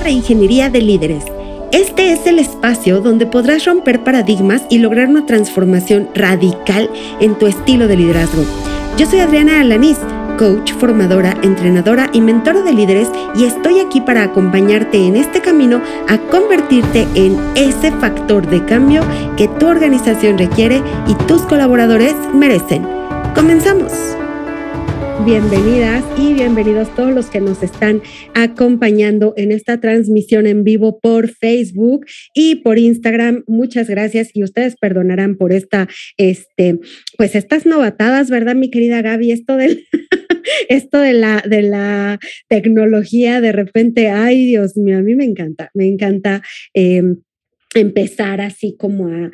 reingeniería de líderes. Este es el espacio donde podrás romper paradigmas y lograr una transformación radical en tu estilo de liderazgo. Yo soy Adriana Alaniz, coach, formadora, entrenadora y mentora de líderes y estoy aquí para acompañarte en este camino a convertirte en ese factor de cambio que tu organización requiere y tus colaboradores merecen. Comenzamos. Bienvenidas y bienvenidos todos los que nos están acompañando en esta transmisión en vivo por Facebook y por Instagram. Muchas gracias y ustedes perdonarán por esta, este, pues estas novatadas, ¿verdad, mi querida Gaby? Esto del, esto de la, de la tecnología, de repente, ay Dios mío, a mí me encanta, me encanta. Eh, empezar así como a,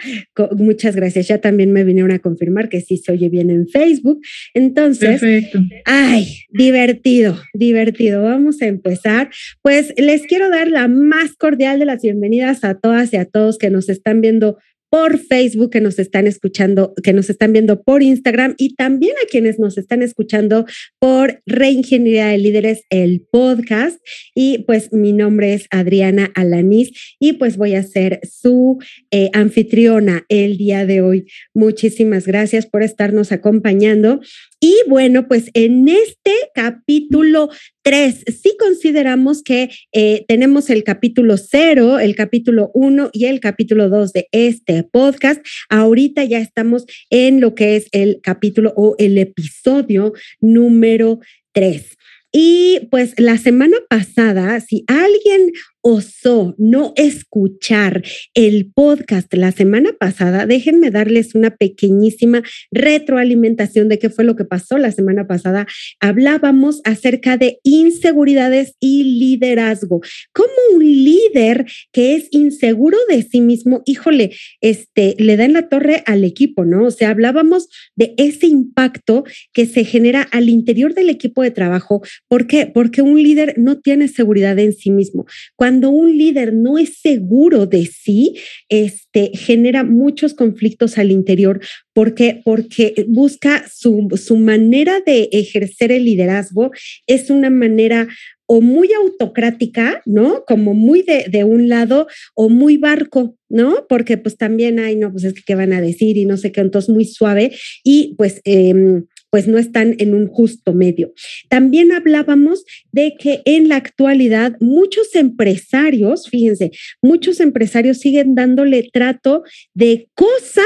muchas gracias, ya también me vinieron a confirmar que sí se oye bien en Facebook. Entonces, Perfecto. ay, divertido, divertido. Vamos a empezar. Pues les quiero dar la más cordial de las bienvenidas a todas y a todos que nos están viendo por Facebook, que nos están escuchando, que nos están viendo por Instagram y también a quienes nos están escuchando por Reingeniería de Líderes, el podcast. Y pues mi nombre es Adriana Alaniz y pues voy a ser su eh, anfitriona el día de hoy. Muchísimas gracias por estarnos acompañando. Y bueno, pues en este capítulo 3, sí consideramos que eh, tenemos el capítulo 0, el capítulo 1 y el capítulo 2 de este podcast. Ahorita ya estamos en lo que es el capítulo o el episodio número 3. Y pues la semana pasada, si alguien osó no escuchar el podcast la semana pasada, déjenme darles una pequeñísima retroalimentación de qué fue lo que pasó la semana pasada. Hablábamos acerca de inseguridades y liderazgo. Como un líder que es inseguro de sí mismo, híjole, este, le da en la torre al equipo, ¿no? O sea, hablábamos de ese impacto que se genera al interior del equipo de trabajo. ¿Por qué? Porque un líder no tiene seguridad en sí mismo. Cuando un líder no es seguro de sí, este, genera muchos conflictos al interior. ¿Por? Porque busca su, su manera de ejercer el liderazgo es una manera o muy autocrática, ¿no? Como muy de, de, un lado o muy barco, ¿no? Porque pues también hay, no, pues es que qué van a decir y no sé qué, entonces muy suave y pues eh, pues no están en un justo medio. También hablábamos de que en la actualidad muchos empresarios, fíjense, muchos empresarios siguen dándole trato de cosa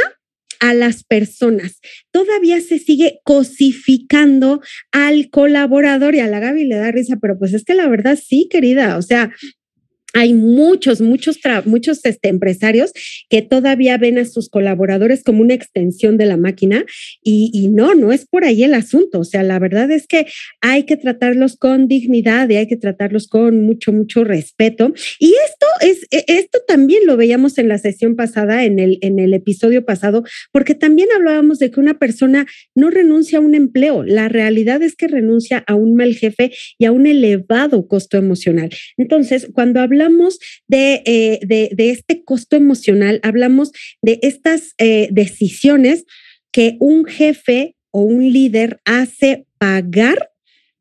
a las personas. Todavía se sigue cosificando al colaborador y a la Gaby le da risa, pero pues es que la verdad sí, querida, o sea, hay muchos, muchos, muchos este, empresarios que todavía ven a sus colaboradores como una extensión de la máquina y, no, no es por ahí el asunto. O sea, la verdad es que hay que tratarlos con dignidad y hay que tratarlos con mucho, mucho respeto. Y esto es, e, esto también lo veíamos en la sesión pasada, en el, en el episodio pasado, porque también hablábamos de que una persona no renuncia a un empleo. La realidad es que renuncia a un mal jefe y a un elevado costo emocional. Entonces, cuando hablamos hablamos eh, de, de, este costo emocional, hablamos de estas eh, decisiones que un jefe o un líder hace pagar,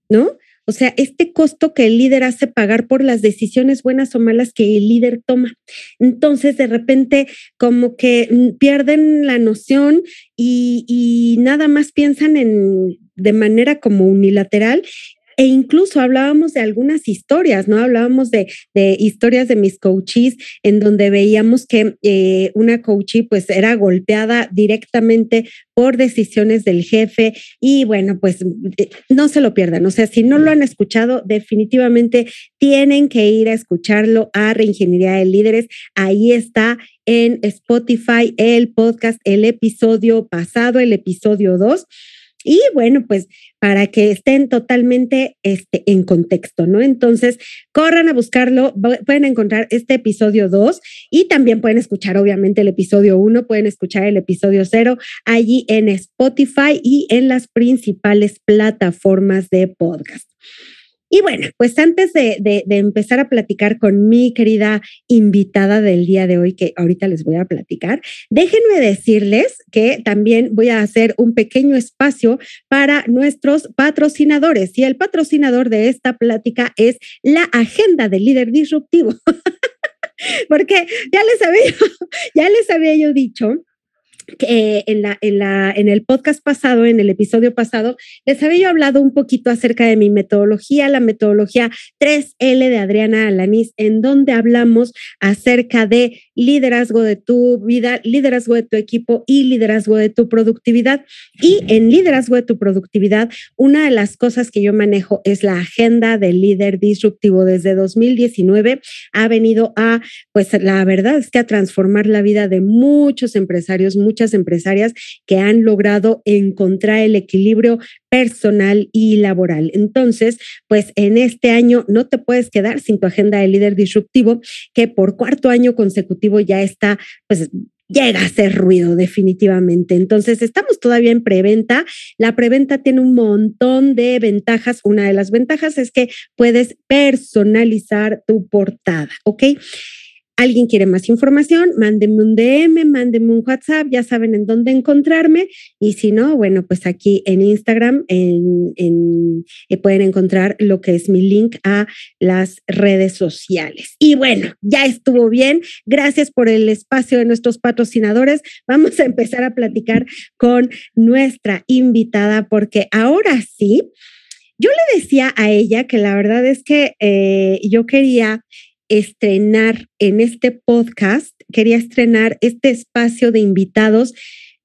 ¿no? O sea, este costo que el líder hace pagar por las decisiones buenas o malas que el líder toma. Entonces, de repente, como que mm, pierden la noción y, y nada más piensan en de manera como unilateral e incluso hablábamos de algunas historias, ¿no? Hablábamos de, historias de mis coaches en donde veíamos que eh, una coachee pues era golpeada directamente por decisiones del jefe y bueno, pues eh, no se lo pierdan. O sea, si no lo han escuchado, definitivamente tienen que ir a escucharlo a Reingeniería de Líderes. Ahí está en Spotify el podcast, el episodio pasado, el episodio 2. Y bueno, pues para que estén totalmente este, en contexto, ¿no? Entonces, corran a buscarlo, pueden encontrar este episodio 2 y también pueden escuchar obviamente el episodio 1, pueden escuchar el episodio 0 allí en Spotify y en las principales plataformas de podcast. Y bueno, pues antes de, empezar a platicar con mi querida invitada del día de hoy, que ahorita les voy a platicar, déjenme decirles que también voy a hacer un pequeño espacio para nuestros patrocinadores. Y el patrocinador de esta plática es la Agenda del Líder Disruptivo. Porque ya les había, ya les había yo dicho que en, la, en, la, en el podcast pasado, en el episodio pasado, les había yo hablado un poquito acerca de mi metodología, la metodología 3L de Adriana Alaniz, en donde hablamos acerca de liderazgo de tu vida, liderazgo de tu equipo y liderazgo de tu productividad. Y en liderazgo de tu productividad, una de las cosas que yo manejo es la agenda del líder disruptivo. Desde 2019 ha venido a, pues la verdad es que a transformar la vida de muchos empresarios, muchas empresarias que han logrado encontrar el equilibrio personal y laboral. Entonces, pues en este año no te puedes quedar sin tu agenda de líder disruptivo, que por cuarto año consecutivo ya está, pues llega a hacer ruido definitivamente. Entonces, estamos todavía en preventa. La preventa tiene un montón de ventajas. Una de las ventajas es que puedes personalizar tu portada, ¿ok? Alguien quiere más información, mándeme un DM, mándeme un WhatsApp, ya saben en dónde encontrarme. Y si no, bueno, pues aquí en Instagram eh, pueden encontrar lo que es mi link a las redes sociales. Y bueno, ya estuvo bien. Gracias por el espacio de nuestros patrocinadores. Vamos a empezar a platicar con nuestra invitada porque ahora sí. Yo le decía a ella que la verdad es que eh, yo quería estrenar en este podcast, quería estrenar este espacio de invitados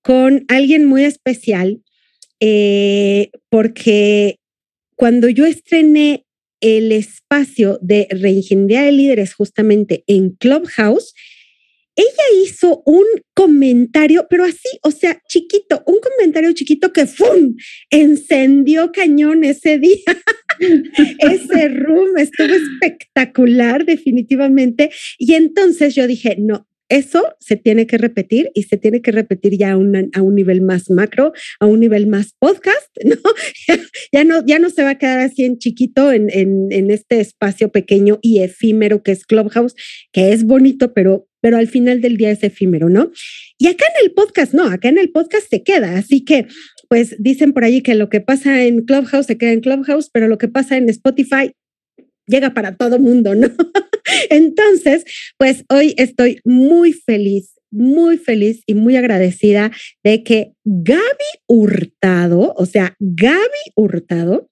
con alguien muy especial, eh, porque cuando yo estrené el espacio de reingeniería de líderes justamente en Clubhouse, ella hizo un comentario, pero así, o sea, chiquito, un comentario chiquito que ¡fum! encendió cañón ese día. ese room estuvo espectacular, definitivamente. Y entonces yo dije, no, eso se tiene que repetir y se tiene que repetir ya a, a un nivel más macro, a un nivel más podcast, ¿no? ya, no, ya no se va a quedar así en chiquito en, en, en, este espacio pequeño y efímero que es Clubhouse, que es bonito, pero, pero al final del día es efímero, ¿no? Y acá en el podcast, no, acá en el podcast se queda, así que pues dicen por allí que lo que pasa en Clubhouse se queda en Clubhouse, pero lo que pasa en Spotify llega para todo mundo, ¿no? Entonces, pues hoy estoy muy feliz, muy feliz y muy agradecida de que Gaby Hurtado, o sea, Gaby Hurtado,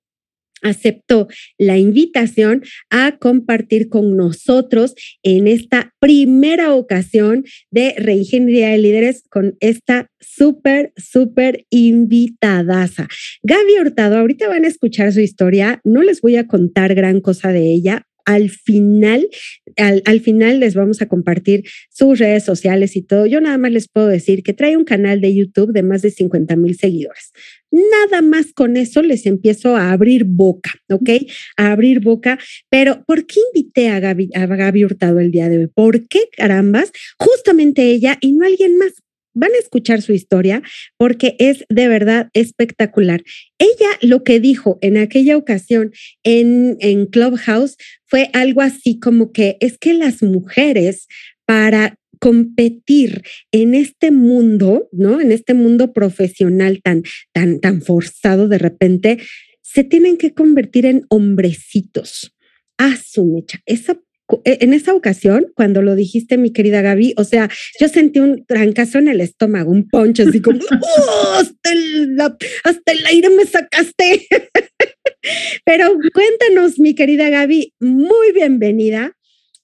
aceptó la invitación a compartir con nosotros en esta primera ocasión de Reingeniería de Líderes con esta súper, súper invitadaza. Gaby Hurtado, ahorita van a escuchar su historia, no les voy a contar gran cosa de ella, al final, al, final les vamos a compartir sus redes sociales y todo. Yo nada más les puedo decir que trae un canal de YouTube de más de 50 mil seguidores. Nada más con eso les empiezo a abrir boca, ¿ok? A abrir boca. Pero ¿por qué invité a Gaby, a Gaby Hurtado el día de hoy? ¿Por qué carambas? Justamente ella y no alguien más van a escuchar su historia porque es de verdad espectacular. Ella lo que dijo en aquella ocasión en, en Clubhouse fue algo así como que es que las mujeres para competir en este mundo, ¿no? En este mundo profesional tan, tan, tan forzado de repente, se tienen que convertir en hombrecitos. Ah, su mecha. Esa e, en esa ocasión, cuando lo dijiste, mi querida Gaby, o sea, yo sentí un trancazo en el estómago, un poncho, así como, ¡Oh, hasta, el, hasta el aire me sacaste. Pero cuéntanos, mi querida Gaby, muy bienvenida.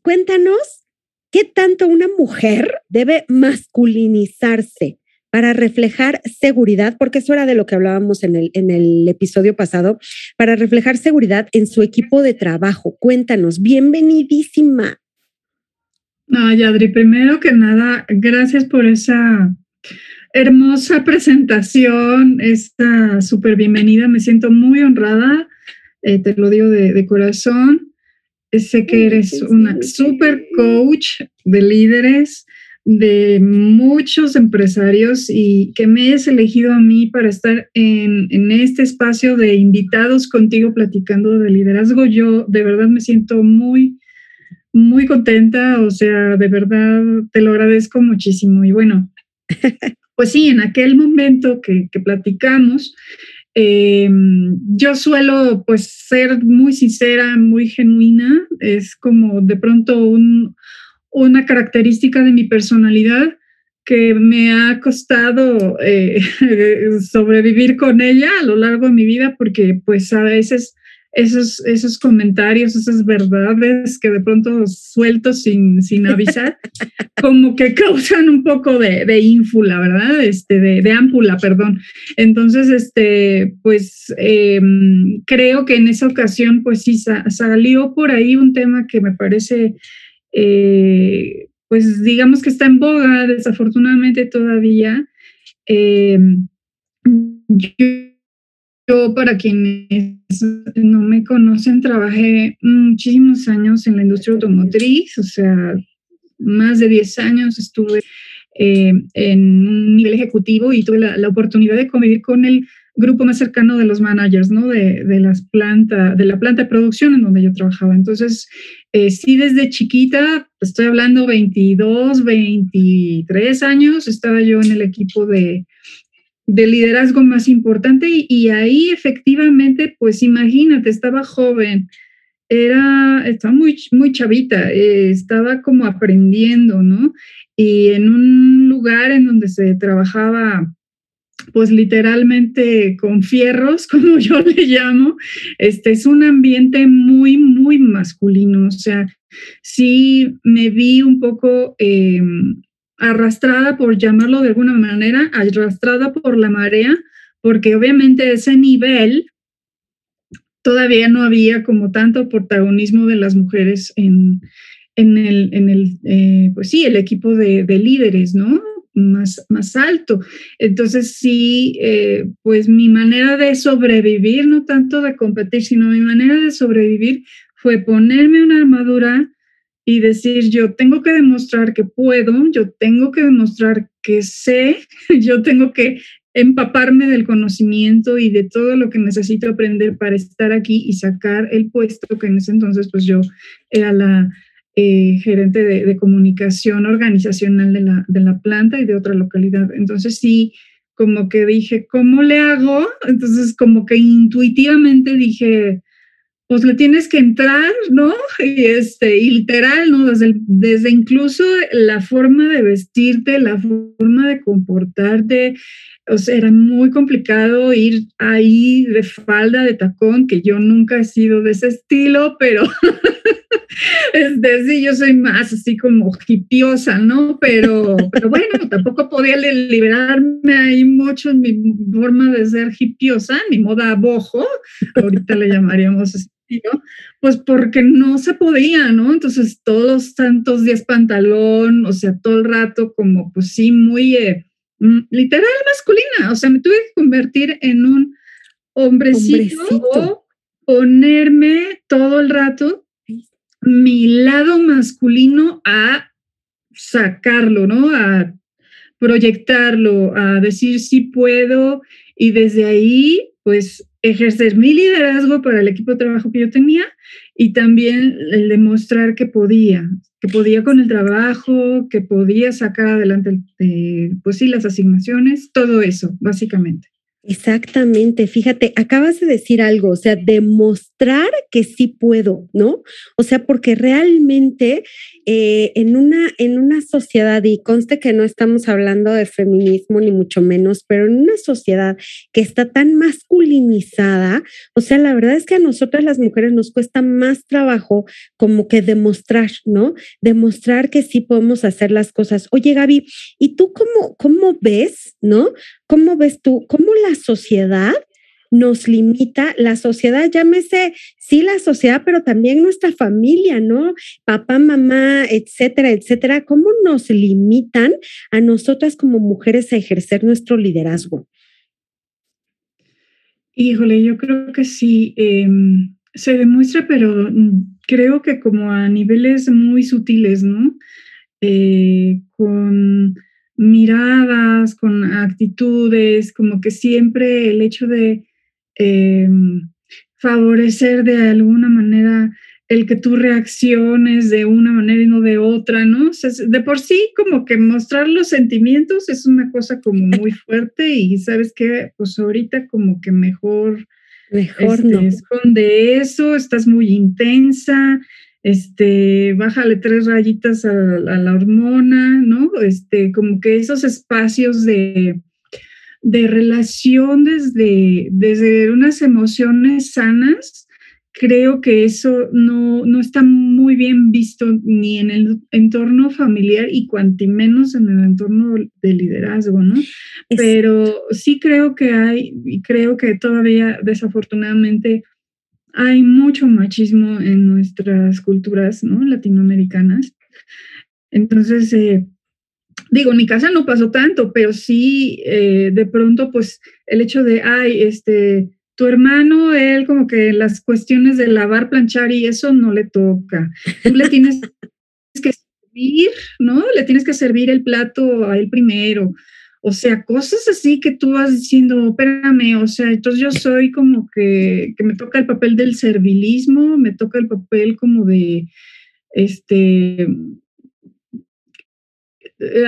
Cuéntanos qué tanto una mujer debe masculinizarse para reflejar seguridad, porque eso era de lo que hablábamos en el, en el episodio pasado, para reflejar seguridad en su equipo de trabajo. Cuéntanos, bienvenidísima. Ay, Adri, primero que nada, gracias por esa hermosa presentación, esta súper bienvenida. Me siento muy honrada, eh, te lo digo de, de corazón. Sé que eres una súper coach de líderes, de muchos empresarios y que me has elegido a mí para estar en, en, este espacio de invitados contigo platicando de liderazgo. Yo de verdad me siento muy, muy contenta, o sea, de verdad te lo agradezco muchísimo. Y bueno, pues sí, en aquel momento que, platicamos, eh, yo suelo pues ser muy sincera, muy genuina, es como de pronto un, una característica de mi personalidad que me ha costado eh, sobrevivir con ella a lo largo de mi vida porque pues a veces esos, esos comentarios, esas verdades que de pronto suelto sin, sin avisar, como que causan un poco de, de ínfula, ¿verdad? Este, de, de, ámpula, perdón. Entonces, este, pues em, creo que en esa ocasión, pues sí, salió por ahí un tema que me parece eh, pues digamos que está en boga, desafortunadamente todavía. Eh, yo, para quienes no me conocen, trabajé muchísimos años en la industria automotriz, o sea, más de 10 años estuve eh, en un nivel ejecutivo y tuve la, la, oportunidad de convivir con el grupo más cercano de los managers, ¿no? De, de, las planta, de la planta de producción en donde yo trabajaba. Entonces, eh, sí, desde chiquita, estoy hablando 22, 23 años, estaba yo en el equipo de, de liderazgo más importante y, ahí efectivamente, pues imagínate, estaba joven, era, estaba muy, muy chavita, eh, estaba como aprendiendo, ¿no? Y en un lugar en donde se trabajaba pues literalmente con fierros, como yo le llamo, este es un ambiente muy, muy masculino. O sea, sí me vi un poco eh, arrastrada, por llamarlo de alguna manera, arrastrada por la marea, porque obviamente ese nivel todavía no había como tanto protagonismo de las mujeres en, en el, en el eh, pues sí, el equipo de, de líderes, ¿no? más, más alto. Entonces sí, eh, pues mi manera de sobrevivir, no tanto de competir, sino mi manera de sobrevivir fue ponerme una armadura y decir, yo tengo que demostrar que puedo, yo tengo que demostrar que sé, yo tengo que empaparme del conocimiento y de todo lo que necesito aprender para estar aquí y sacar el puesto que en ese entonces pues yo era la, eh, gerente de, comunicación organizacional de la, de la planta y de otra localidad. Entonces sí, como que dije, ¿cómo le hago? Entonces como que intuitivamente dije, pues le tienes que entrar, ¿no? Y, este, y literal, ¿no? Desde, incluso la forma de vestirte, la forma de comportarte, o sea, era muy complicado ir ahí de falda, de tacón, que yo nunca he sido de ese estilo, pero Este, sí, yo soy más así como hipiosa, ¿no? Pero, pero bueno, tampoco podía liberarme ahí mucho en mi forma de ser hipiosa, mi moda bojo, ahorita le llamaríamos ¿no? Pues porque no se podía, ¿no? Entonces todos los tantos días pantalón, o sea, todo el rato como, pues sí, muy eh, mm, literal masculina, o sea, me tuve que convertir en un hombrecito. o ponerme todo el rato mi lado masculino a sacarlo, ¿no? A proyectarlo, a decir sí puedo y desde ahí, pues, ejercer mi liderazgo para el equipo de trabajo que yo tenía y también el demostrar que podía, que podía con el trabajo, que podía sacar adelante, eh, pues sí, las asignaciones, todo eso, básicamente. Exactamente, fíjate, acabas de decir algo, o sea, demostrar que sí puedo, ¿no? O sea, porque realmente eh, en, una, en una sociedad, y conste que no estamos hablando de feminismo ni mucho menos, pero en una sociedad que está tan masculinizada, o sea, la verdad es que a nosotras las mujeres nos cuesta más trabajo como que demostrar, ¿no? Demostrar que sí podemos hacer las cosas. Oye, Gaby, ¿y tú cómo, cómo ves, ¿no? ¿Cómo ves tú, cómo la sociedad nos limita, la sociedad, llámese, sí la sociedad, pero también nuestra familia, ¿no? Papá, mamá, etcétera, etcétera, ¿cómo nos limitan a nosotras como mujeres a ejercer nuestro liderazgo? Híjole, yo creo que sí, em, se demuestra, pero mm, creo que como a niveles muy sutiles, ¿no? eh, con miradas, con actitudes, como que siempre el hecho de em, favorecer de alguna manera el que tú reacciones de una manera y no de otra, ¿no? de por sí, como que mostrar los sentimientos es una cosa como muy fuerte y sabes que, pues ahorita como que mejor, mejor este, no. esconde eso, estás muy intensa, este, bájale tres rayitas a, la hormona, ¿no? Este, como que esos espacios de, de relación desde, desde unas emociones sanas, creo que eso no, no está muy bien visto ni en el entorno familiar y cuanti menos en el entorno de liderazgo, ¿no? Pero sí creo que hay, y creo que todavía desafortunadamente hay mucho machismo en nuestras culturas, ¿no? Latinoamericanas. Entonces, eh, digo, en mi casa no pasó tanto, pero sí, eh, de pronto, pues el hecho de, ay, este, tu hermano, él como que las cuestiones de lavar, planchar y eso no le toca. Tú le tienes que servir, ¿no? Le tienes que servir el plato a él primero. O sea, cosas así que tú vas diciendo, espérame, o sea, entonces yo soy como que, que me toca el papel del servilismo, me toca el papel como de, este,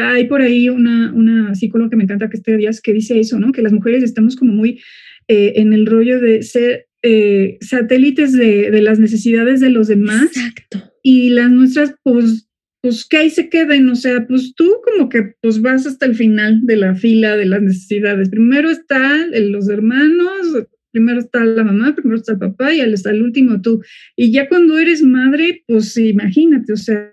hay por ahí una, una psicóloga que me encanta que esté días que dice eso, ¿no? Que las mujeres estamos como muy eh, en el rollo de ser eh, satélites de, de, las necesidades de los demás. Exacto. Y las nuestras, pues, pues que ahí se queden, o sea, pues tú como que pues vas hasta el final de la fila de las necesidades. Primero están los hermanos, primero está la mamá, primero está el papá y hasta el último tú. Y ya cuando eres madre, pues imagínate, o sea,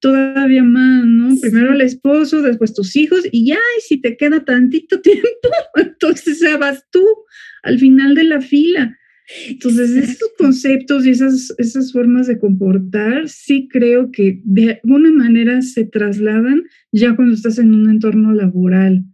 todavía más, ¿no? Primero el esposo, después tus hijos y ya, y si te queda tantito tiempo, entonces ya vas tú al final de la fila. Entonces, esos conceptos y esas, esas formas de comportar, sí creo que de alguna manera se trasladan ya cuando estás en un entorno laboral.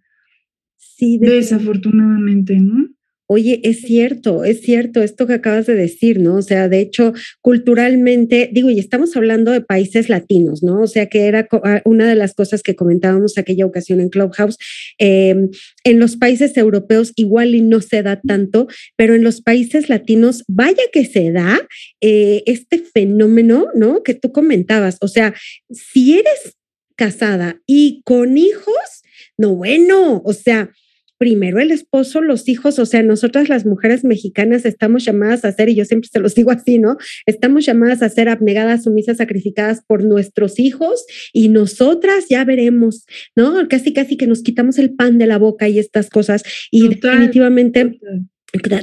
Sí, desafortunadamente, ¿no? Oye, es cierto, es cierto esto que acabas de decir, ¿no? O sea, de hecho, culturalmente, digo, y estamos hablando de países latinos, ¿no? O sea, que era ah, una de las cosas que comentábamos aquella ocasión en Clubhouse. Em, en los países europeos igual y no se da tanto, pero en los países latinos, vaya que se da eh, este fenómeno, ¿no? Que tú comentabas. O sea, si eres casada y con hijos, no, bueno, o sea, primero el esposo, los hijos, o sea, nosotras las mujeres mexicanas estamos llamadas a ser, y yo siempre se los digo así, ¿no? Estamos llamadas a ser abnegadas, sumisas, sacrificadas por nuestros hijos y nosotras ya veremos, ¿no? Casi, casi que nos quitamos el pan de la boca y estas cosas y definitivamente...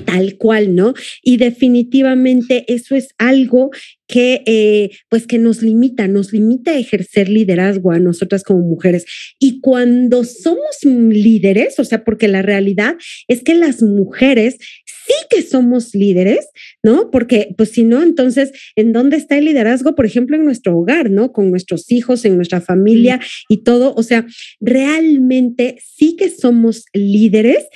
tal cual, ¿no? Y definitivamente eso es algo que eh, pues que nos limita, nos limita a ejercer liderazgo a nosotras como mujeres. Y cuando somos líderes, o sea, porque la realidad es que las mujeres sí que somos líderes, ¿no? Porque pues si no, entonces, ¿en dónde está el liderazgo? Por ejemplo, en nuestro hogar, ¿no? Con nuestros hijos, en nuestra familia y todo. O sea, realmente sí que somos líderes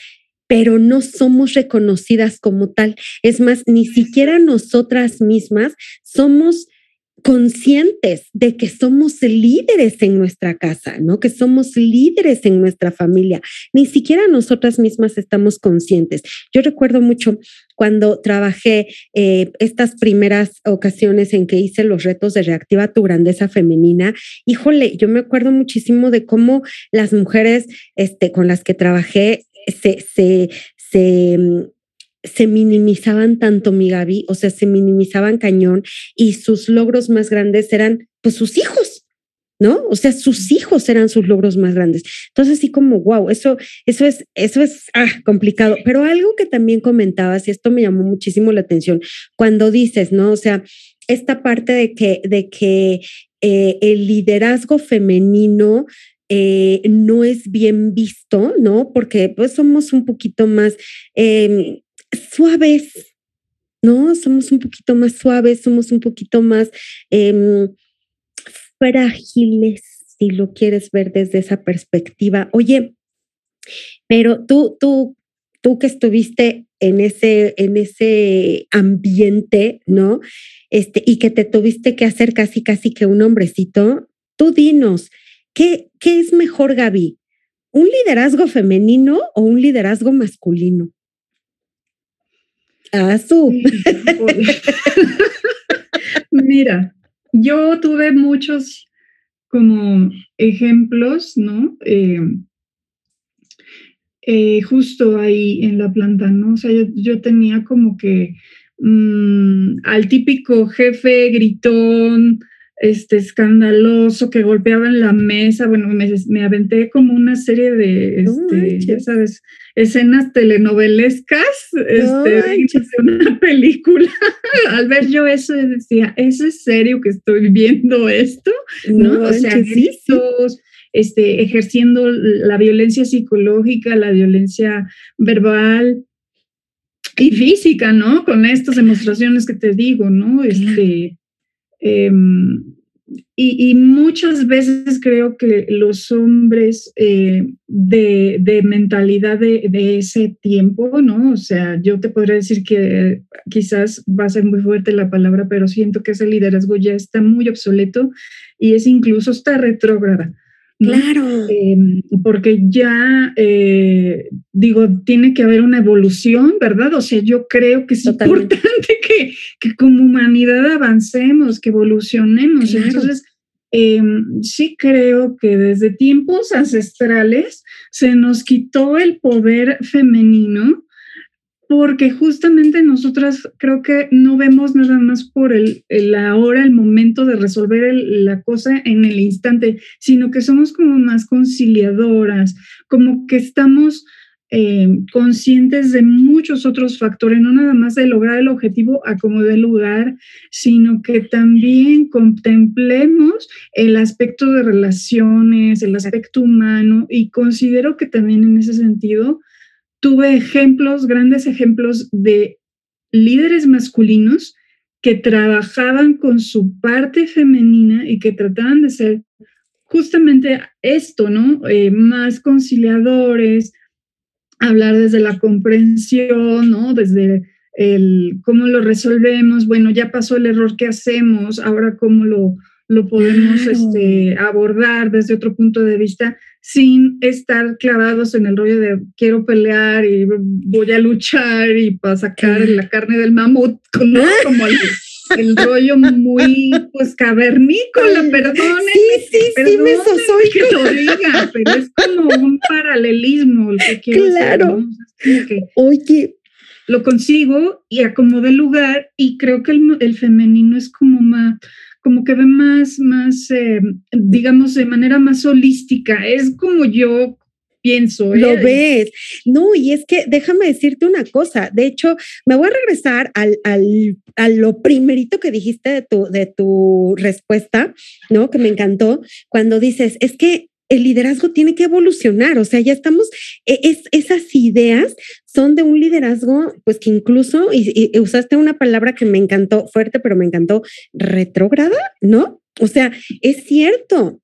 pero no somos reconocidas como tal. Es más, ni siquiera nosotras mismas somos conscientes de que somos líderes en nuestra casa, ¿no? Que somos líderes en nuestra familia. Ni siquiera nosotras mismas estamos conscientes. Yo recuerdo mucho cuando trabajé eh, estas primeras ocasiones en que hice los retos de reactiva tu grandeza femenina. Híjole, yo me acuerdo muchísimo de cómo las mujeres este, con las que trabajé se, se, se, mm, se minimizaban tanto, mi Gaby, o sea, se minimizaban cañón y sus logros más grandes eran pues sus hijos, ¿no? O sea, sus hijos eran sus logros más grandes. Entonces, así como, wow, eso, eso es, eso es ah, complicado. Pero algo que también comentabas, y esto me llamó muchísimo la atención, cuando dices, ¿no? O sea, esta parte de que, de que eh, el liderazgo femenino eh, no es bien visto, ¿no? Porque pues somos un poquito más em, suaves, ¿no? Somos un poquito más suaves, somos un poquito más em, frágiles, si lo quieres ver desde esa perspectiva. Oye, pero tú, tú, tú que estuviste en ese, en ese ambiente, ¿no? Este, y que te tuviste que hacer casi, casi que un hombrecito, tú dinos, ¿qué, qué es mejor, Gaby? ¿Un liderazgo femenino o un liderazgo masculino? Ah, su. Mira, yo tuve muchos como ejemplos, ¿no? Eh, eh, justo ahí en la planta, ¿no? O sea, yo, tenía como que mm, al típico jefe gritón, este escandaloso que golpeaba en la mesa. Bueno, me, aventé como una serie de, este, ya sabes, escenas telenovelescas este, de una película. Al ver yo eso decía, ¿es serio que estoy viendo esto? ¿No? o sea, gritos, este, ejerciendo la violencia psicológica, la violencia verbal y física, ¿no? Con estas demostraciones que te digo, ¿no? Este, em, y, muchas veces creo que los hombres eh, de, mentalidad de, de, ese tiempo, ¿no? O sea, yo te podría decir que quizás va a ser muy fuerte la palabra, pero siento que ese liderazgo ya está muy obsoleto y es incluso está retrógrada. Claro. Em, porque ya, eh, digo, tiene que haber una evolución, ¿verdad? O sea, yo creo que es importante que, que, como humanidad avancemos, que evolucionemos. Entonces, em, sí creo que desde tiempos ancestrales se nos quitó el poder femenino porque justamente nosotras creo que no vemos nada más por el, el ahora, el momento de resolver la cosa en el instante, sino que somos como más conciliadoras, como que estamos eh, conscientes de muchos otros factores, no nada más de lograr el objetivo a como de lugar, sino que también contemplemos el aspecto de relaciones, el aspecto humano, y considero que también en ese sentido, tuve ejemplos, grandes ejemplos de líderes masculinos que trabajaban con su parte femenina y que trataban de ser justamente esto, ¿no? Eh, más conciliadores, hablar desde la comprensión, ¿no? Desde el cómo lo resolvemos, bueno, ya pasó el error que hacemos, ahora cómo lo, lo podemos este, abordar desde otro punto de vista sin estar clavados en el rollo de quiero pelear y voy a luchar y para sacar la carne del mamut, ¿no? como el, rollo muy pues cavernícola, perdone. Sí, sí, sí, me soy que lo diga, pero es como un paralelismo el que quiero claro. que Oye, lo consigo y acomodé lugar y creo que el, el femenino es como más como que ve más, más, eh, digamos, de manera más holística. Es como yo pienso. Lo ¿eh? ves. No, y es que déjame decirte una cosa. De hecho, me voy a regresar al, al, a lo primerito que dijiste de tu, de tu respuesta, ¿no? Que me encantó, cuando dices, es que el liderazgo tiene que evolucionar, o sea, ya estamos, e, es, esas ideas son de un liderazgo, pues que incluso, y, usaste una palabra que me encantó, fuerte, pero me encantó, retrógrada, ¿no? O sea, es cierto,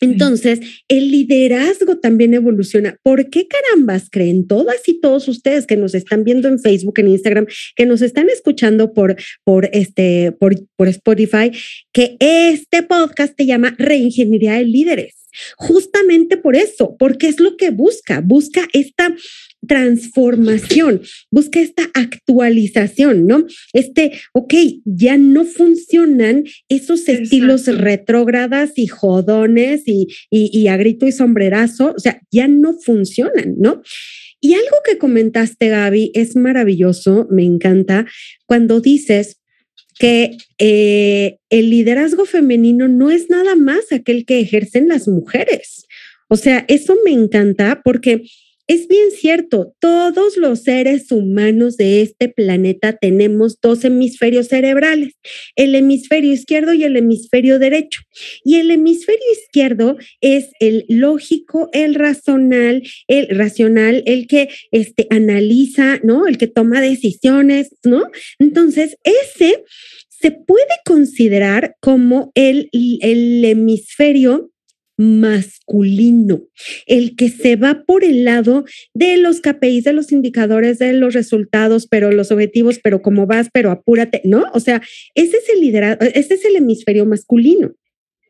entonces, el liderazgo también evoluciona. ¿Por qué carambas creen todas y todos ustedes que nos están viendo en Facebook, en Instagram, que nos están escuchando por, por, este, por, por Spotify, que este podcast te llama Reingeniería de Líderes? Justamente por eso, porque es lo que busca, busca esta transformación, busca esta actualización, ¿no? Este, ok, ya no funcionan esos estilos retrógradas y jodones y, y, y a grito y sombrerazo, o sea, ya no funcionan, ¿no? Y algo que comentaste, Gaby, es maravilloso, me encanta, cuando dices, que eh, el liderazgo femenino no es nada más aquel que ejercen las mujeres. O sea, eso me encanta porque es bien cierto, todos los seres humanos de este planeta tenemos dos hemisferios cerebrales, el hemisferio izquierdo y el hemisferio derecho. Y el hemisferio izquierdo es el lógico, el racional, el racional, el que este, analiza, ¿no? El que toma decisiones, ¿no? Entonces, ese se puede considerar como el, el hemisferio masculino, el que se va por el lado de los KPIs, de los indicadores, de los resultados, pero los objetivos, pero cómo vas, pero apúrate, ¿no? O sea, ese es el liderazgo, ese es el hemisferio masculino.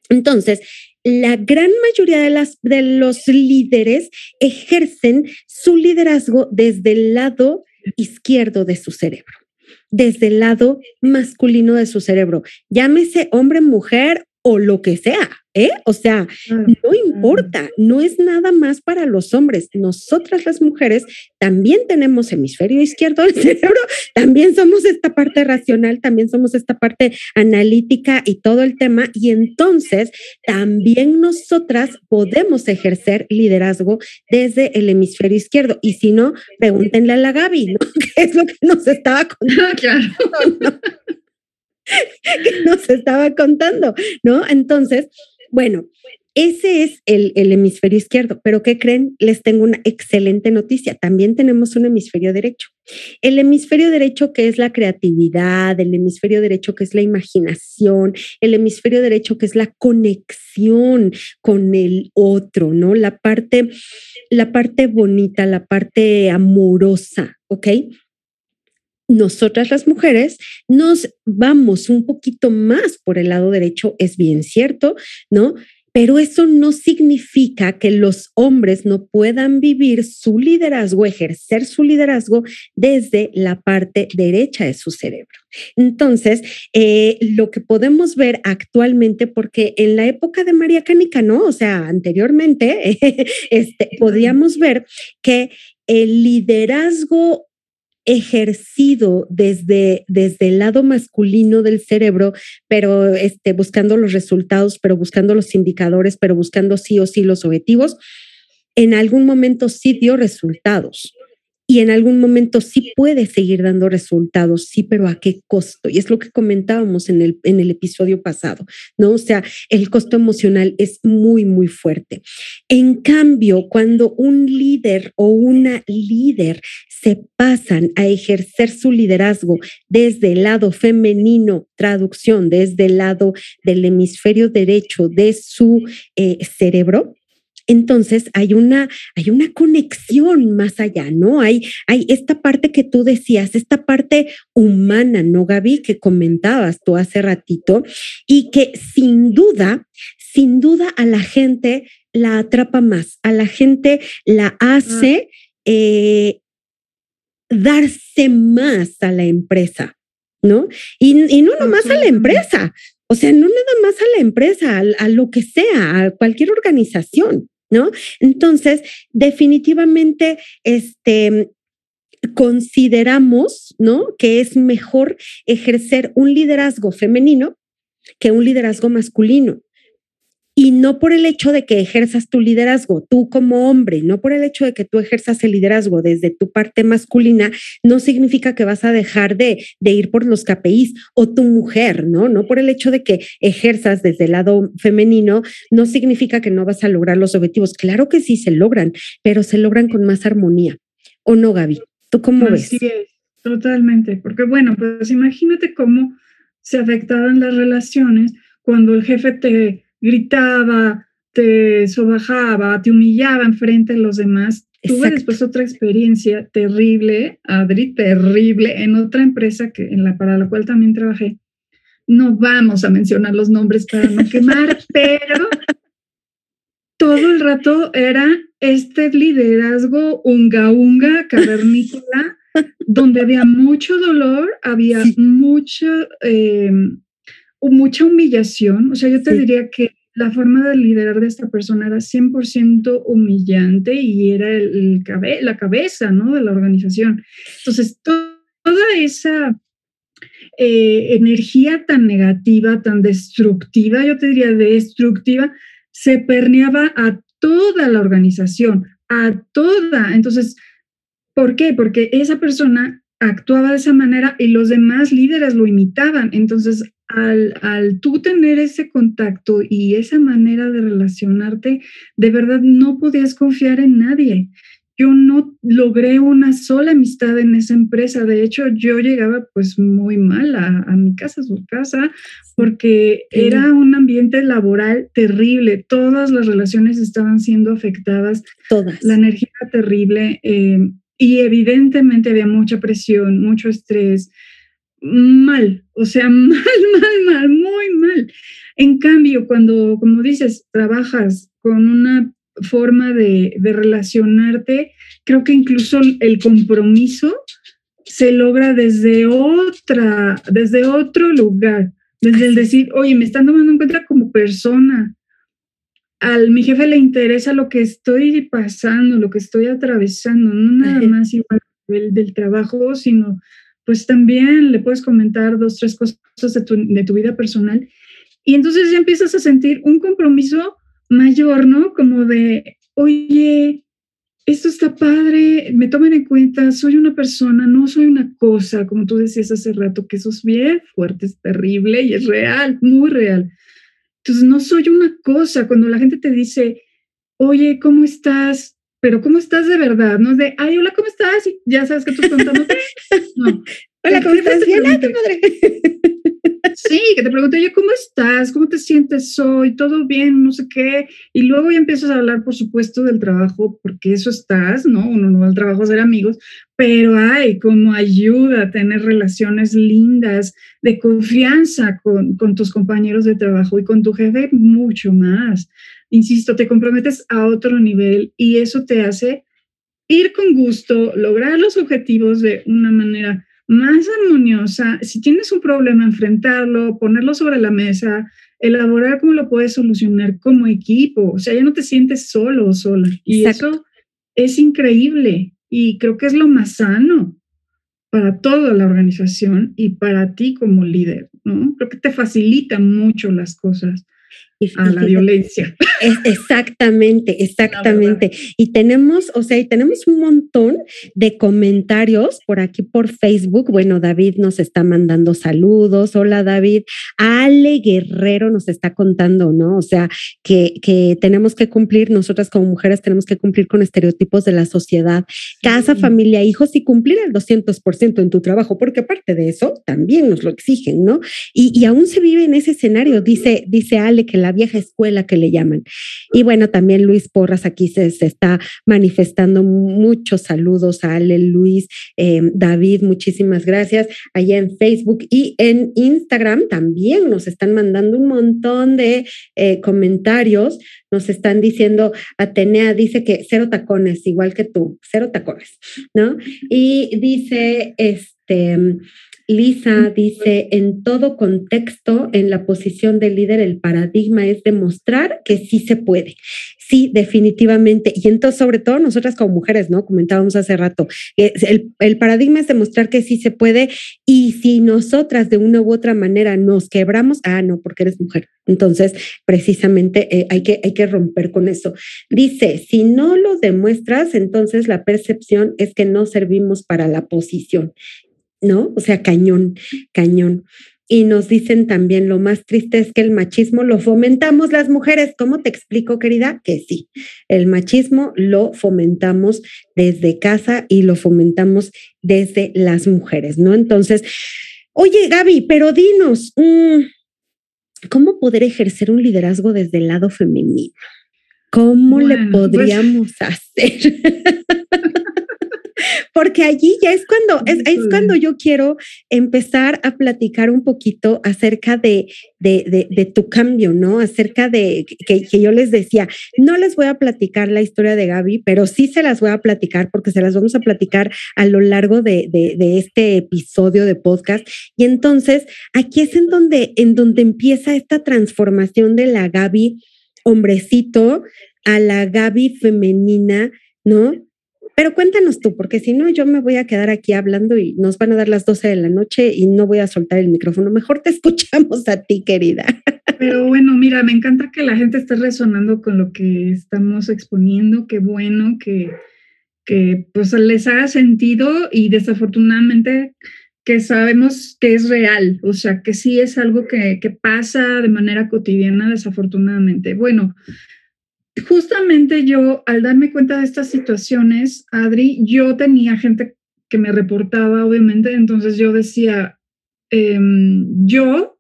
Entonces, la gran mayoría de, las, de los líderes ejercen su liderazgo desde el lado izquierdo de su cerebro, desde el lado masculino de su cerebro, llámese hombre, mujer o lo que sea. ¿Eh? O sea, no importa, no es nada más para los hombres. Nosotras las mujeres también tenemos hemisferio izquierdo del cerebro, también somos esta parte racional, también somos esta parte analítica y todo el tema. Y entonces también nosotras podemos ejercer liderazgo desde el hemisferio izquierdo. Y si no, pregúntenle a la Gaby, ¿no? ¿Qué es lo que nos estaba contando? Claro. que nos estaba contando, ¿no? Entonces, bueno, ese es el, hemisferio izquierdo, pero ¿qué creen? Les tengo una excelente noticia. También tenemos un hemisferio derecho. El hemisferio derecho que es la creatividad, el hemisferio derecho que es la imaginación, el hemisferio derecho que es la conexión con el otro, ¿no? La parte, la parte bonita, la parte amorosa, ¿ok? Nosotras las mujeres nos vamos un poquito más por el lado derecho, es bien cierto, ¿no? Pero eso no significa que los hombres no puedan vivir su liderazgo, ejercer su liderazgo desde la parte derecha de su cerebro. Entonces, eh, lo que podemos ver actualmente, porque en la época de María Canica, ¿no? O sea, anteriormente, este, podíamos ver que el liderazgo ejercido desde, desde el lado masculino del cerebro, pero este, buscando los resultados, pero buscando los indicadores, pero buscando sí o sí los objetivos, en algún momento sí dio resultados y en algún momento sí puede seguir dando resultados, sí, pero ¿a qué costo? Y es lo que comentábamos en el, en el episodio pasado, ¿no? O sea, el costo emocional es muy, muy fuerte. En cambio, cuando un líder o una líder se pasan a ejercer su liderazgo desde el lado femenino, traducción, desde el lado del hemisferio derecho de su eh, cerebro, entonces hay una, hay una conexión más allá, ¿no? Hay, hay esta parte que tú decías, esta parte humana, ¿no, Gaby? Que comentabas tú hace ratito y que sin duda, sin duda a la gente la atrapa más, a la gente la hace eh, darse más a la empresa, ¿no? Y, y no nomás a la empresa, o sea, no nada más a la empresa, a, lo que sea, a cualquier organización. ¿no? Entonces, definitivamente, este, consideramos, ¿no? Que es mejor ejercer un liderazgo femenino que un liderazgo masculino. Y no por el hecho de que ejerzas tu liderazgo tú como hombre, no por el hecho de que tú ejerzas el liderazgo desde tu parte masculina, no significa que vas a dejar de, ir por los KPIs o tu mujer, ¿no? No por el hecho de que ejerzas desde el lado femenino, no significa que no vas a lograr los objetivos. Claro que sí se logran, pero se logran con más armonía. ¿O no, Gaby? ¿Tú cómo ves? Sí, totalmente. Porque bueno, pues imagínate cómo se afectaban las relaciones cuando el jefe te gritaba, te sobajaba, te humillaba enfrente de los demás. Tuve después otra experiencia terrible, Adri, terrible, en otra empresa que, en la, para la cual también trabajé. No vamos a mencionar los nombres para no quemar, pero todo el rato era este liderazgo unga unga, cavernícola, donde había mucho dolor, había mucho, eh, mucha humillación. O sea, yo te diría que la forma de liderar de esta persona era 100% humillante y era el, la cabeza ¿no? de la organización. Entonces, toda esa eh, energía tan negativa, tan destructiva, yo te diría destructiva, se permeaba a toda la organización, a toda. Entonces, ¿por qué? Porque esa persona actuaba de esa manera y los demás líderes lo imitaban. Entonces, al, al, tú tener ese contacto y esa manera de relacionarte, de verdad no podías confiar en nadie. Yo no logré una sola amistad en esa empresa. De hecho, yo llegaba pues muy mal a, a mi casa, a su casa, porque era un ambiente laboral terrible. Todas las relaciones estaban siendo afectadas. Todas. La energía era terrible. Eh, y evidentemente había mucha presión, mucho estrés, mal, o sea, mal, mal, mal, muy mal. En cambio, cuando, como dices, trabajas con una forma de, de relacionarte, creo que incluso el compromiso se logra desde otra, desde otro lugar, desde el decir, oye, me están tomando en cuenta como persona. Al mi jefe le interesa lo que estoy pasando, lo que estoy atravesando, no nada más igual el del trabajo, sino pues también le puedes comentar dos, tres cosas de tu, de tu vida personal. Y entonces ya empiezas a sentir un compromiso mayor, ¿no? Como de, oye, esto está padre, me tomen en cuenta, soy una persona, no soy una cosa, como tú decías hace rato, que eso es bien fuerte, es terrible y es real, muy real. Entonces, no soy una cosa. Cuando la gente te dice, oye, ¿cómo estás? Pero ¿cómo estás de verdad? No es de, ay, hola, ¿cómo estás? Y ya sabes que tú contando. no. Hola, ¿cómo estás? Bien, ah, madre. Sí, que te pregunte, oye, ¿cómo estás? ¿Cómo te sientes hoy? ¿Todo bien? No sé qué. Y luego ya empiezas a hablar, por supuesto, del trabajo, porque eso estás, ¿no? Uno no va al trabajo a ser amigos, pero hay como ayuda a tener relaciones lindas, de confianza con, con tus compañeros de trabajo y con tu jefe, mucho más. Insisto, te comprometes a otro nivel y eso te hace ir con gusto, lograr los objetivos de una manera más armoniosa, si tienes un problema, enfrentarlo, ponerlo sobre la mesa, elaborar cómo lo puedes solucionar como equipo. O sea, ya no te sientes solo o sola. Y eso es increíble y creo que es lo más sano para toda la organización y para ti como líder, ¿no? Creo que te facilita mucho las cosas a la violencia. exactamente, exactamente. Y tenemos, o sea, y tenemos un montón de comentarios por aquí por Facebook. Bueno, David nos está mandando saludos. Hola, David. Ale Guerrero nos está contando, ¿no? O sea, que, que tenemos que cumplir, nosotras como mujeres tenemos que cumplir con estereotipos de la sociedad, casa, familia, hijos y cumplir el 200% en tu trabajo, porque aparte de eso, también nos lo exigen, ¿no? Y, y aún se vive en ese escenario, dice, dice Ale que la vieja escuela que le llaman. Y bueno, también Luis Porras aquí se, está manifestando muchos saludos a Ale, Luis, em, David, muchísimas gracias. Allá en Facebook y en Instagram también nos están mandando un montón de eh, comentarios. Nos están diciendo, Atenea dice que cero tacones, igual que tú, cero tacones, ¿no? Y dice, este, Lisa dice, en todo contexto, en la posición de líder, el paradigma es demostrar que sí se puede. Sí, definitivamente. Y entonces, sobre todo nosotras como mujeres, ¿no? Comentábamos hace rato, el, el paradigma es demostrar que sí se puede y si nosotras de una u otra manera nos quebramos, ah, no, porque eres mujer. Entonces, precisamente eh, hay, que, hay que romper con eso. Dice, si no lo demuestras, entonces la percepción es que no servimos para la posición. ¿No? O sea, cañón, cañón. Y nos dicen también, lo más triste es que el machismo lo fomentamos las mujeres. ¿Cómo te explico, querida? Que sí, el machismo lo fomentamos desde casa y lo fomentamos desde las mujeres, ¿no? Entonces, oye, Gaby, pero dinos, mm, ¿cómo poder ejercer un liderazgo desde el lado femenino? ¿Cómo le pues podríamos hacer? Porque allí ya es cuando, es, es, cuando yo quiero empezar a platicar un poquito acerca de, de, de, tu cambio, ¿no? Acerca de que, que, yo les decía, no les voy a platicar la historia de Gaby, pero sí se las voy a platicar porque se las vamos a platicar a lo largo de, de este episodio de podcast. Y entonces aquí es en donde, en donde empieza esta transformación de la Gaby hombrecito a la Gaby femenina, ¿no? Pero cuéntanos tú, porque si no, yo me voy a quedar aquí hablando y nos van a dar las 12 de la noche y no voy a soltar el micrófono. Mejor te escuchamos a ti, querida. Pero bueno, mira, me encanta que la gente esté resonando con lo que estamos exponiendo. Qué bueno que, que pues les haga sentido y desafortunadamente que sabemos que es real, o sea, que sí es algo que, que pasa de manera cotidiana, desafortunadamente. Bueno, justamente yo, al darme cuenta de estas situaciones, Adri, yo tenía gente que me reportaba, obviamente, entonces yo decía, em, yo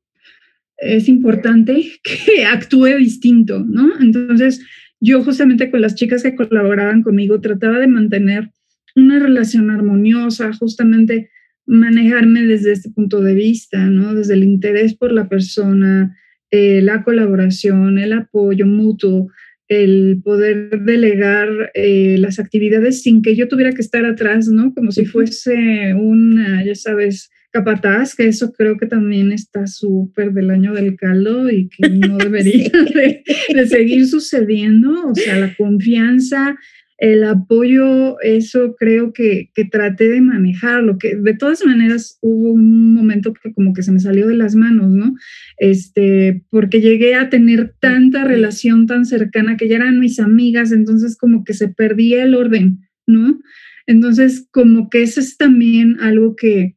es importante que actúe distinto, ¿no? Entonces, yo justamente con las chicas que colaboraban conmigo trataba de mantener una relación armoniosa, justamente manejarme desde este punto de vista, ¿no? Desde el interés por la persona, eh, la colaboración, el apoyo mutuo, el poder delegar eh, las actividades sin que yo tuviera que estar atrás, ¿no? Como si fuese una, ya sabes, capataz, que eso creo que también está súper del año del caldo y que no debería de, de, seguir sucediendo. O sea, la confianza, el apoyo, eso creo que, que traté de manejarlo, que de todas maneras hubo un momento que como que se me salió de las manos, ¿no? Este, porque llegué a tener tanta relación tan cercana que ya eran mis amigas, entonces como que se perdía el orden, ¿no? Entonces como que eso es también algo que,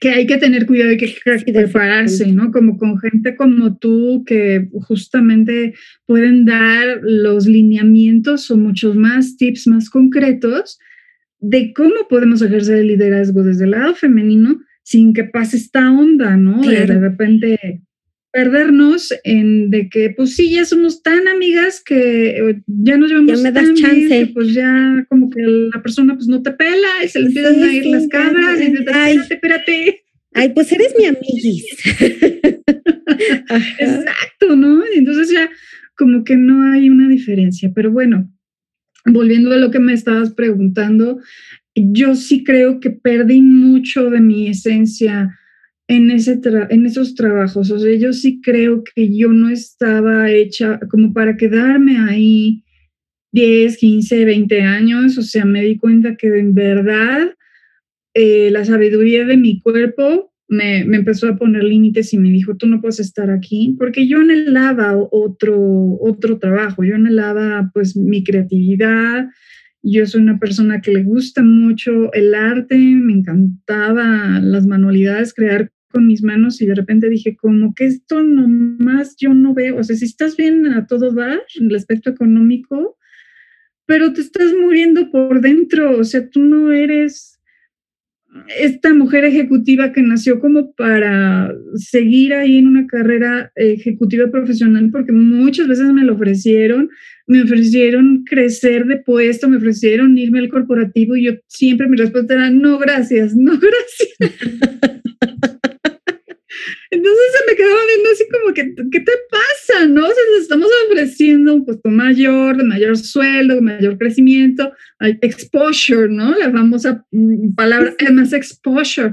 que hay que tener cuidado y que, que prepararse, ¿no? Como con gente como tú que justamente pueden dar los lineamientos o muchos más tips más concretos de cómo podemos ejercer el liderazgo desde el lado femenino sin que pase esta onda, ¿no? De repente perdernos en de que pues sí ya somos tan amigas que ya nos llevamos ya me das tan chance. bien que, pues ya como que la persona pues no te pela y se le empiezan Sí, a ir sí, las cabras y dices, Ay. espérate, espérate. Ay, pues eres mi amiguis. Exacto, ¿no? Y entonces ya como que no hay una diferencia. Pero bueno, volviendo a lo que me estabas preguntando, yo sí creo que perdí mucho de mi esencia en, ese en esos trabajos. O sea, yo sí creo que yo no estaba hecha como para quedarme ahí 10, 15, 20 años. O sea, me di cuenta que en verdad eh, la sabiduría de mi cuerpo me, me empezó a poner límites y me dijo, tú no puedes estar aquí, porque yo anhelaba otro, otro trabajo, yo anhelaba pues mi creatividad, yo soy una persona que le gusta mucho el arte, me encantaba las manualidades, crear con mis manos y de repente dije como que esto nomás yo no veo, o sea, si estás bien a todo dar en el aspecto económico, pero te estás muriendo por dentro, o sea, tú no eres esta mujer ejecutiva que nació como para seguir ahí en una carrera ejecutiva profesional, porque muchas veces me lo ofrecieron, me ofrecieron crecer de puesto, me ofrecieron irme al corporativo y yo siempre mi respuesta era, no, gracias, no, gracias. Entonces se me quedaba viendo así como que, ¿qué te pasa? ¿No? O sea, te estamos ofreciendo un puesto mayor, de mayor sueldo, de mayor crecimiento, exposure, ¿no? La famosa mm, palabra, además exposure.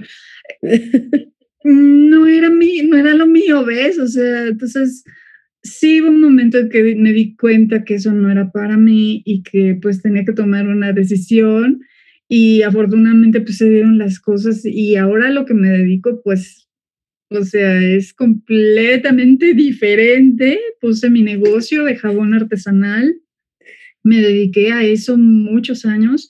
No era, mi, no era lo mío, ¿ves? O sea, entonces sí hubo un momento en que me di cuenta que eso no era para mí y que pues tenía que tomar una decisión y afortunadamente pues se dieron las cosas y ahora lo que me dedico pues o sea, es completamente diferente. Puse mi negocio de jabón artesanal, me dediqué a eso muchos años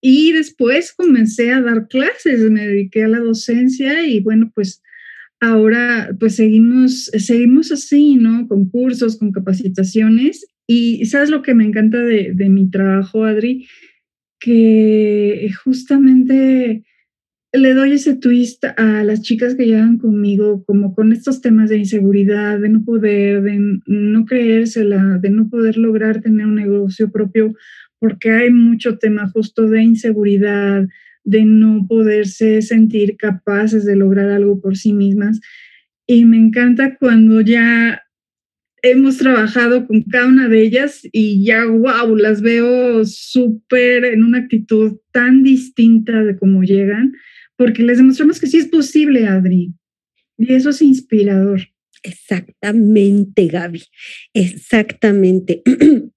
y después comencé a dar clases, me dediqué a la docencia y bueno, pues ahora pues seguimos, seguimos así, ¿no? Con cursos, con capacitaciones y ¿sabes lo que me encanta de, de mi trabajo, Adri? Que justamente le doy ese twist a las chicas que llegan conmigo, como con estos temas de inseguridad, de no poder, de no creérsela, de no poder lograr tener un negocio propio, porque hay mucho tema justo de inseguridad, de no poderse sentir capaces de lograr algo por sí mismas. Y me encanta cuando ya hemos trabajado con cada una de ellas y ya, wow, las veo súper en una actitud tan distinta de cómo llegan porque les demostramos que sí es posible, Adri. Y eso es inspirador. Exactamente, Gaby. Exactamente.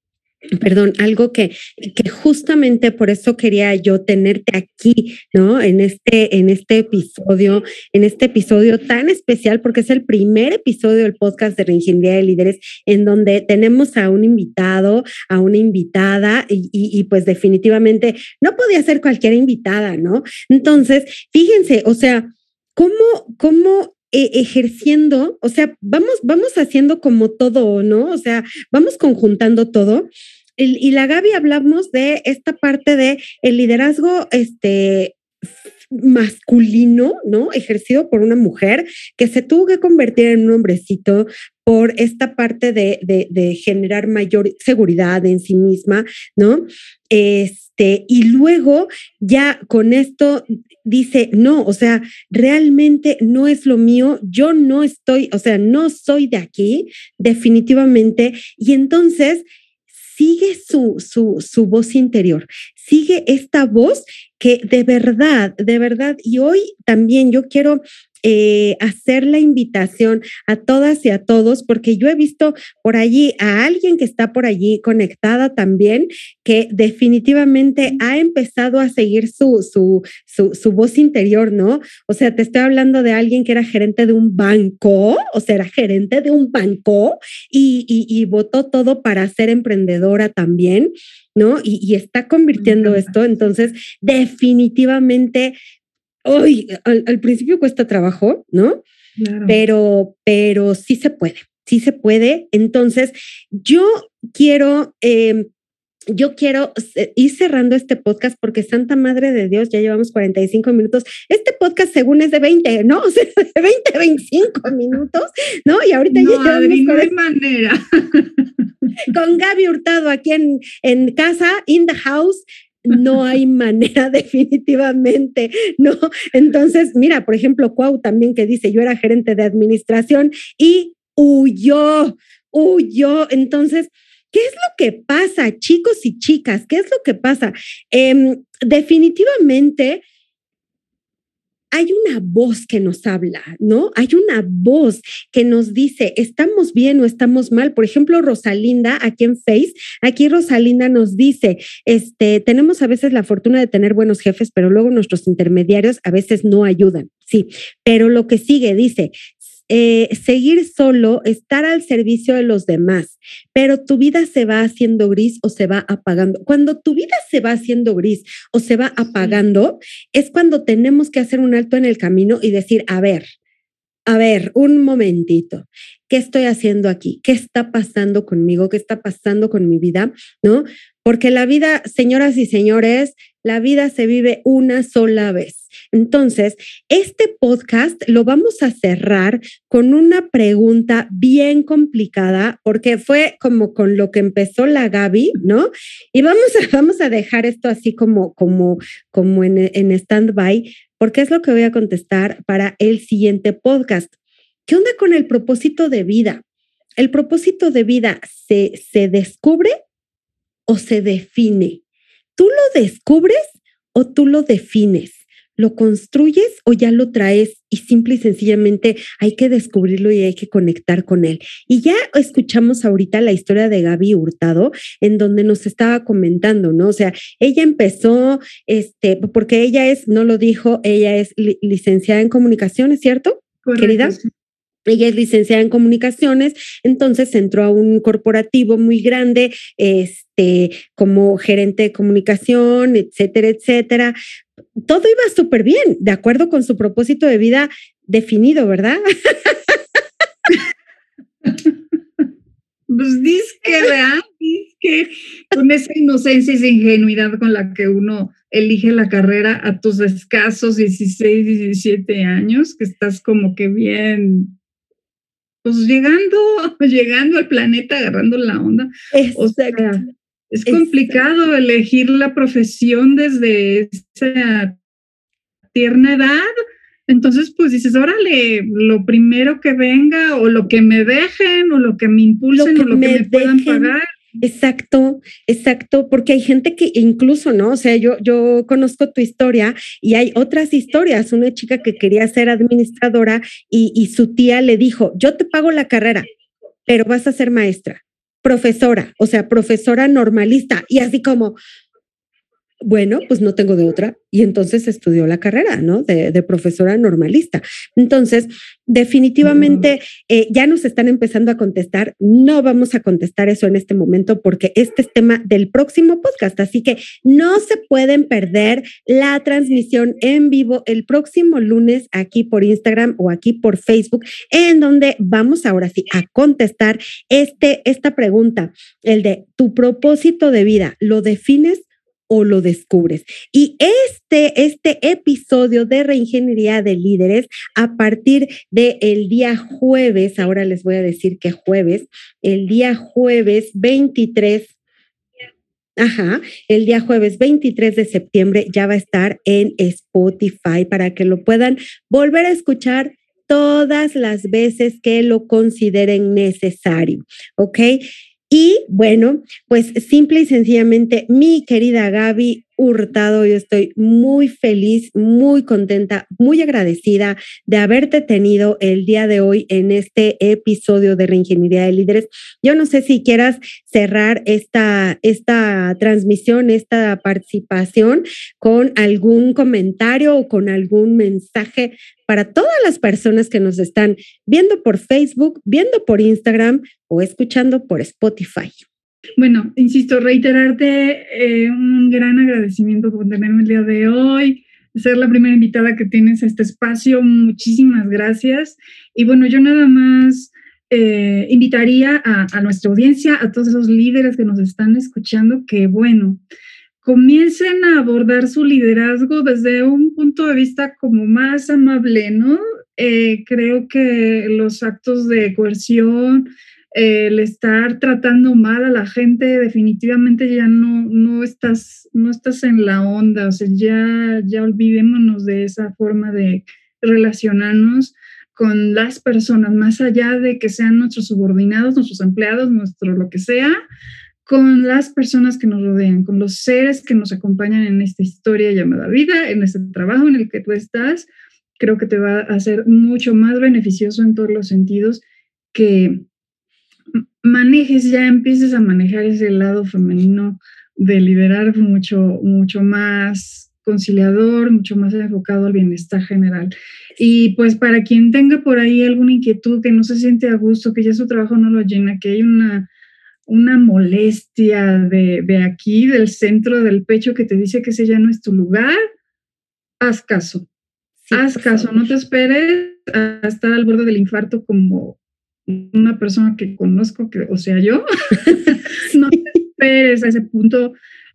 Perdón, algo que, que justamente por eso quería yo tenerte aquí, ¿no? En este, en este episodio, en este episodio tan especial, porque es el primer episodio del podcast de Reingeniería de Líderes, en donde tenemos a un invitado, a una invitada, y, y, pues definitivamente no podía ser cualquier invitada, ¿no? Entonces, fíjense, o sea, ¿cómo, cómo eh, ejerciendo, o sea, vamos, vamos haciendo como todo, ¿no? O sea, vamos conjuntando todo. Y la Gaby hablamos de esta parte de el liderazgo este, masculino, ¿no? Ejercido por una mujer que se tuvo que convertir en un hombrecito por esta parte de, de, generar mayor seguridad en sí misma, ¿no? Este, y luego ya con esto dice, no, o sea, realmente no es lo mío, yo no estoy, o sea, no soy de aquí, definitivamente, y entonces sigue su, su, su voz interior, sigue esta voz que de verdad, de verdad, y hoy también yo quiero eh, hacer la invitación a todas y a todos, porque yo he visto por allí a alguien que está por allí conectada también, que definitivamente ha empezado a seguir su, su, su, voz interior, ¿no? O sea, te estoy hablando de alguien que era gerente de un banco, o sea, era gerente de un banco y, y, votó todo para ser emprendedora también. ¿No? Y, y, está convirtiendo esto. Entonces, definitivamente hoy al, principio cuesta trabajo, ¿no? Pero, pero sí se puede, sí se puede. Entonces, yo quiero, em, yo quiero ir cerrando este podcast porque Santa Madre de Dios, ya llevamos 45 minutos. Este podcast según es de 20, ¿no? O sea, de 20, 25 minutos, ¿no? Y ahorita no, ya Adri, no hay manera. Con Gaby Hurtado aquí en, en casa, in the house, no hay manera definitivamente, ¿no? Entonces, mira, por ejemplo, Cuau también que dice, yo era gerente de administración y huyó, huyó. Entonces, ¿qué es lo que pasa, chicos y chicas? ¿Qué es lo que pasa? Em, definitivamente hay una voz que nos habla, ¿no? Hay una voz que nos dice, estamos bien o estamos mal. Por ejemplo, Rosalinda, aquí en Face, aquí Rosalinda nos dice, este, tenemos a veces la fortuna de tener buenos jefes, pero luego nuestros intermediarios a veces no ayudan. Sí, pero lo que sigue dice, eh, seguir solo, estar al servicio de los demás, pero tu vida se va haciendo gris o se va apagando. Cuando tu vida se va haciendo gris o se va apagando, es cuando tenemos que hacer un alto en el camino y decir, a ver, a ver, un momentito, ¿qué estoy haciendo aquí? ¿Qué está pasando conmigo? ¿Qué está pasando con mi vida? ¿No? Porque la vida, señoras y señores, la vida se vive una sola vez. Entonces, este podcast lo vamos a cerrar con una pregunta bien complicada, porque fue como con lo que empezó la Gaby, ¿no? Y vamos a, vamos a dejar esto así como, como, como en, en stand-by, porque es lo que voy a contestar para el siguiente podcast. ¿Qué onda con el propósito de vida? ¿El propósito de vida se, se descubre o se define? ¿Tú lo descubres o tú lo defines? ¿Lo construyes o ya lo traes y simple y sencillamente hay que descubrirlo y hay que conectar con él? Y ya escuchamos ahorita la historia de Gaby Hurtado, en donde nos estaba comentando, ¿no? O sea, ella empezó, este, porque ella es, no lo dijo, ella es licenciada en comunicaciones, ¿cierto? Querida. Ella es licenciada en comunicaciones, entonces entró a un corporativo muy grande, este, como gerente de comunicación, etcétera, etcétera todo iba súper bien, de acuerdo con su propósito de vida definido, ¿verdad? Pues dice que, ¿verdad? con esa inocencia y esa ingenuidad con la que uno elige la carrera a tus escasos 16, 17 años, que estás como que bien, pues llegando, llegando al planeta, agarrando la onda. O sea, es complicado elegir la profesión desde esa tierna edad. Entonces, pues dices, órale, lo primero que venga, o lo que me dejen, o lo que me impulsen, o lo que me puedan pagar. Exacto, exacto, porque hay gente que incluso, ¿no? O sea, yo, yo conozco tu historia y hay otras historias. Una chica que quería ser administradora y, y su tía le dijo, yo te pago la carrera, pero vas a ser maestra profesora, o sea, profesora normalista, y así como, bueno, pues no tengo de otra. Y entonces estudió la carrera, ¿no? De, profesora normalista. Entonces, definitivamente eh, ya nos están empezando a contestar. No vamos a contestar eso en este momento porque este es tema del próximo podcast. Así que no se pueden perder la transmisión en vivo el próximo lunes aquí por Instagram o aquí por Facebook, en donde vamos ahora sí a contestar este, esta pregunta, el de tu propósito de vida, ¿lo defines o lo descubres. Y este, este episodio de reingeniería de líderes, a partir del día jueves, ahora les voy a decir que jueves, el día jueves 23 Ajá, el día jueves 23 de septiembre ya va a estar en Spotify para que lo puedan volver a escuchar todas las veces que lo consideren necesario, ¿ok? Y bueno, pues simple y sencillamente, mi querida Gaby Hurtado, yo estoy muy feliz, muy contenta, muy agradecida de haberte tenido el día de hoy en este episodio de Reingeniería de Líderes. Yo no sé si quieras cerrar esta, esta transmisión, esta participación con algún comentario o con algún mensaje para todas las personas que nos están viendo por Facebook, viendo por Instagram o escuchando por Spotify. Bueno, insisto, reiterarte eh, un gran agradecimiento por tenerme el día de hoy, ser la primera invitada que tienes a este espacio. Muchísimas gracias. Y bueno, yo nada más eh, invitaría a, nuestra audiencia, a todos esos líderes que nos están escuchando, que bueno, comiencen a abordar su liderazgo desde un punto de vista como más amable, ¿no? Eh, creo que los actos de coerción, el estar tratando mal a la gente, definitivamente ya no, no, estás, no estás en la onda, o sea, ya, ya olvidémonos de esa forma de relacionarnos con las personas, más allá de que sean nuestros subordinados, nuestros empleados, nuestro lo que sea, con las personas que nos rodean, con los seres que nos acompañan en esta historia llamada vida, en este trabajo en el que tú estás, creo que te va a ser mucho más beneficioso en todos los sentidos que manejes, ya empieces a manejar ese lado femenino de liderar mucho, mucho más conciliador, mucho más enfocado al bienestar general. Y pues para quien tenga por ahí alguna inquietud, que no se siente a gusto, que ya su trabajo no lo llena, que hay una, una molestia de, de aquí, del centro del pecho, que te dice que ese ya no es tu lugar, haz caso. haz caso, no te esperes a estar al borde del infarto como una persona que conozco, que, o sea, yo, no te esperes a ese punto.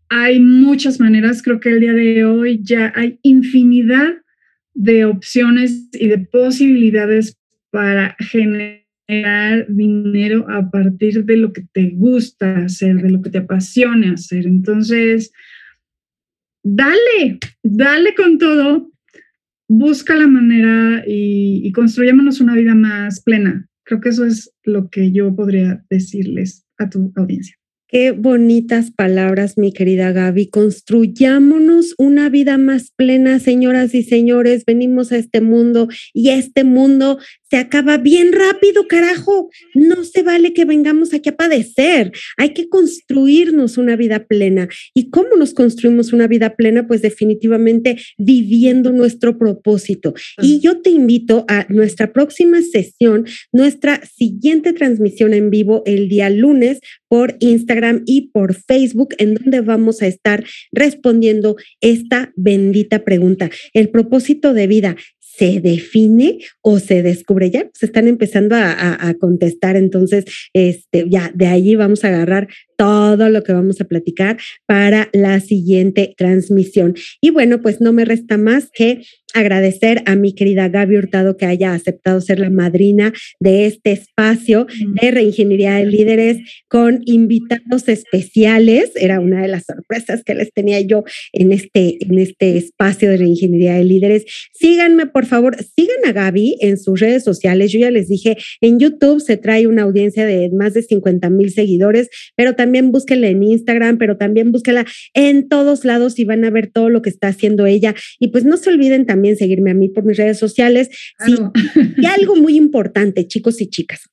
Hay muchas maneras, creo que el día de hoy ya hay infinidad de opciones y de posibilidades para generar dinero a partir de lo que te gusta hacer, de lo que te apasiona hacer. Entonces, dale, dale con todo, busca la manera y, y construyámonos una vida más plena, Creo que eso es lo que yo podría decirles a tu audiencia. Qué bonitas palabras, mi querida Gaby. Construyámonos una vida más plena, señoras y señores. Venimos a este mundo y este mundo se acaba bien rápido, carajo. No se vale que vengamos aquí a padecer. Hay que construirnos una vida plena. ¿Y cómo nos construimos una vida plena? Pues definitivamente viviendo nuestro propósito. Y yo te invito a nuestra próxima sesión, nuestra siguiente transmisión en vivo el día lunes por Instagram y por Facebook, en donde vamos a estar respondiendo esta bendita pregunta. El propósito de vida se define o se descubre. Ya se están empezando a, contestar, entonces, este, ya de allí vamos a agarrar todo lo que vamos a platicar para la siguiente transmisión. Y bueno, pues no me resta más que agradecer a mi querida Gaby Hurtado que haya aceptado ser la madrina de este espacio de reingeniería de líderes con invitados especiales. Era una de las sorpresas que les tenía yo en este, en este espacio de reingeniería de líderes. Síganme, por favor, sigan a Gaby en sus redes sociales. Yo ya les dije, en YouTube se trae una audiencia de más de 50 mil seguidores, pero también búsquenla en Instagram, pero también búsquenla en todos lados y van a ver todo lo que está haciendo ella. Y pues no se olviden también seguirme a mí por mis redes sociales. Sí, y algo muy importante, chicos y chicas.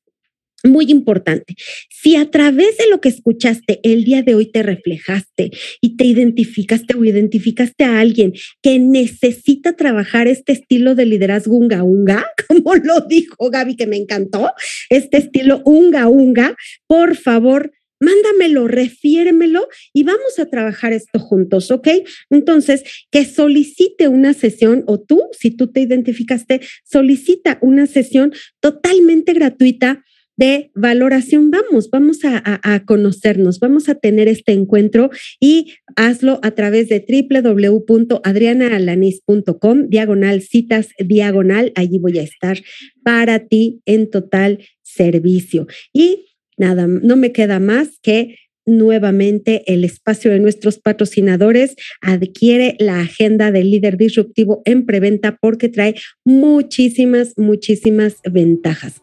Muy importante. Si a través de lo que escuchaste el día de hoy te reflejaste y te identificaste o identificaste a alguien que necesita trabajar este estilo de liderazgo unga unga, como lo dijo Gaby, que me encantó, este estilo unga unga, por favor, mándamelo, refiéremelo y vamos a trabajar esto juntos, ¿ok? Entonces, que solicite una sesión o tú, si tú te identificaste, solicita una sesión totalmente gratuita de valoración. Vamos, vamos a, a, conocernos, vamos a tener este encuentro y hazlo a través de www.adrianaalanis.com, diagonal citas, diagonal. Allí voy a estar para ti en total servicio. Y nada, no me queda más que nuevamente el espacio de nuestros patrocinadores, adquiere la agenda del líder disruptivo en preventa porque trae muchísimas, muchísimas ventajas.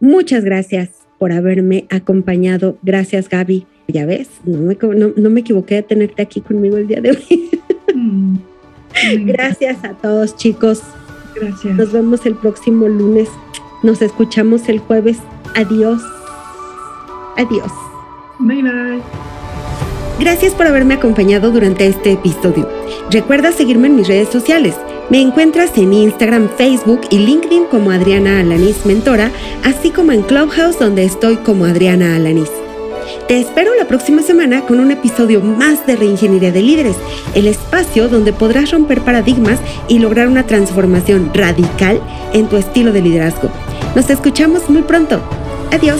Muchas gracias por haberme acompañado. Gracias, Gaby. Ya ves, no me, no, me equivoqué de tenerte aquí conmigo el día de hoy. Mm. gracias a todos, chicos. Gracias. Nos vemos el próximo lunes. Nos escuchamos el jueves. Adiós. Adiós. Bye bye. Gracias por haberme acompañado durante este episodio. Recuerda seguirme en mis redes sociales. Me encuentras en Instagram, Facebook y LinkedIn como Adriana Alanis Mentora, así como en Clubhouse donde estoy como Adriana Alanis. Te espero la próxima semana con un episodio más de Reingeniería de Líderes, el espacio donde podrás romper paradigmas y lograr una transformación radical en tu estilo de liderazgo. Nos escuchamos muy pronto. Adiós.